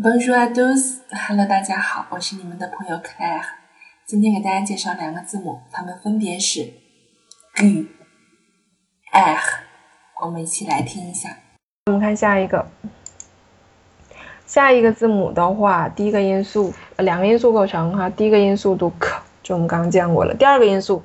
Bonjour à tous，Hello，大家好，我是你们的朋友 Claire。今天给大家介绍两个字母，它们分别是 g、r。我们一起来听一下。我们看下一个，下一个字母的话，第一个音素，两个音素构成哈。第一个音素读 k，就我们刚刚讲过了。第二个音素。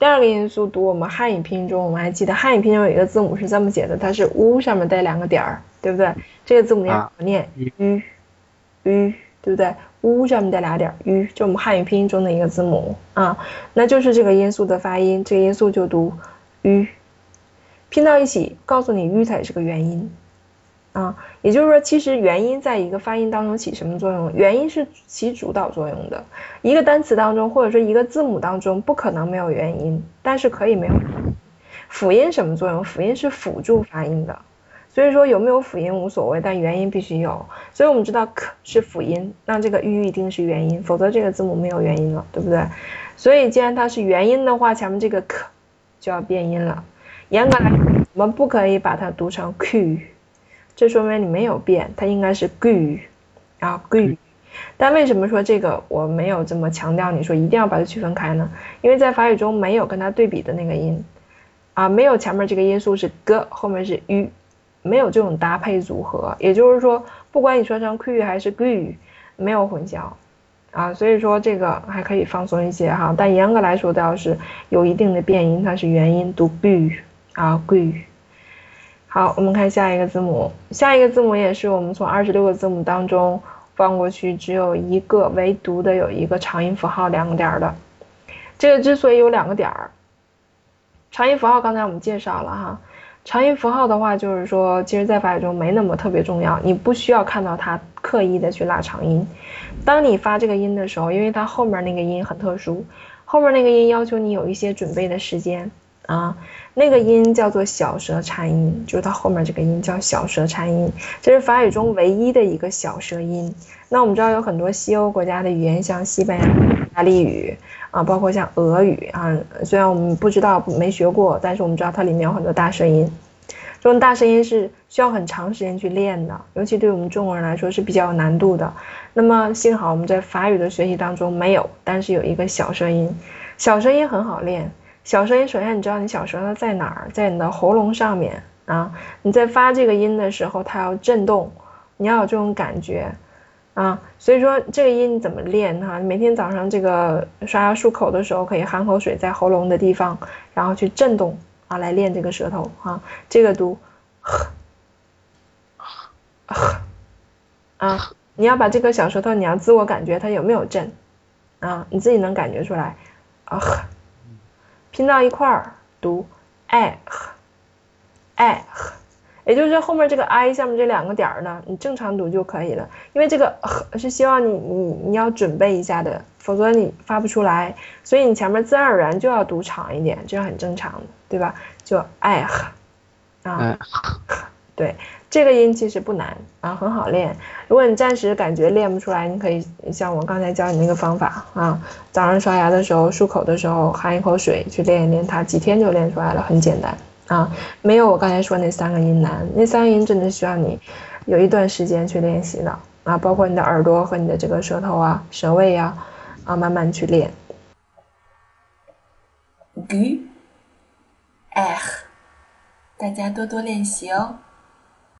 第二个音素读我们汉语拼音中，我们还记得汉语拼音有一个字母是这么写的，它是 u 上面带两个点儿，对不对？这个字母念怎么念？u，u，对不对？u 上面带俩点儿，u 就我们汉语拼音中的一个字母啊，那就是这个音素的发音，这个音素就读 u，拼到一起，告诉你 u 才是个元音。啊，也就是说，其实元音在一个发音当中起什么作用？元音是起主导作用的。一个单词当中，或者说一个字母当中，不可能没有元音，但是可以没有辅音。什么作用？辅音是辅助发音的。所以说有没有辅音无所谓，但元音必须有。所以我们知道 k 是辅音，那这个 u 一定是元音，否则这个字母没有元音了，对不对？所以既然它是元音的话，前面这个 k 就要变音了。严格来说，我们不可以把它读成 q。这说明你没有变，它应该是 gu，啊 gu，但为什么说这个我没有这么强调？你说一定要把它区分开呢？因为在法语中没有跟它对比的那个音，啊，没有前面这个音素是 g，后面是 u，没有这种搭配组合。也就是说，不管你说成 qu 还是 gu，没有混淆，啊，所以说这个还可以放松一些哈。但严格来说，都要是有一定的变音，它是元音读 gu，啊 gu。好，我们看下一个字母。下一个字母也是我们从二十六个字母当中放过去，只有一个唯独的有一个长音符号两个点儿的。这个之所以有两个点儿，长音符号刚才我们介绍了哈。长音符号的话，就是说，其实在法语中没那么特别重要，你不需要看到它刻意的去拉长音。当你发这个音的时候，因为它后面那个音很特殊，后面那个音要求你有一些准备的时间。啊，那个音叫做小舌颤音，就是它后面这个音叫小舌颤音，这是法语中唯一的一个小舌音。那我们知道有很多西欧国家的语言，像西班牙、意大利语啊，包括像俄语啊，虽然我们不知道没学过，但是我们知道它里面有很多大舌音。这种大声音是需要很长时间去练的，尤其对我们中国人来说是比较有难度的。那么幸好我们在法语的学习当中没有，但是有一个小声音，小声音很好练。小声音，首先你知道你小舌头在哪儿，在你的喉咙上面啊。你在发这个音的时候，它要震动，你要有这种感觉啊。所以说这个音怎么练哈？每天早上这个刷牙漱口的时候，可以含口水在喉咙的地方，然后去震动啊，来练这个舌头啊。这个读，啊，你要把这个小舌头，你要自我感觉它有没有震啊？你自己能感觉出来啊。拼到一块儿读，i，和，i，和，也就是后面这个 i 下面这两个点儿呢，你正常读就可以了。因为这个是希望你你你要准备一下的，否则你发不出来。所以你前面自然而然就要读长一点，这是很正常的，对吧？就 i，和，啊，对。这个音其实不难啊，很好练。如果你暂时感觉练不出来，你可以像我刚才教你那个方法啊，早上刷牙的时候、漱口的时候含一口水去练一练它，几天就练出来了，很简单啊。没有我刚才说那三个音难，那三个音真的需要你有一段时间去练习的啊，包括你的耳朵和你的这个舌头啊、舌位呀啊，慢慢去练。G，R，大家多多练习哦。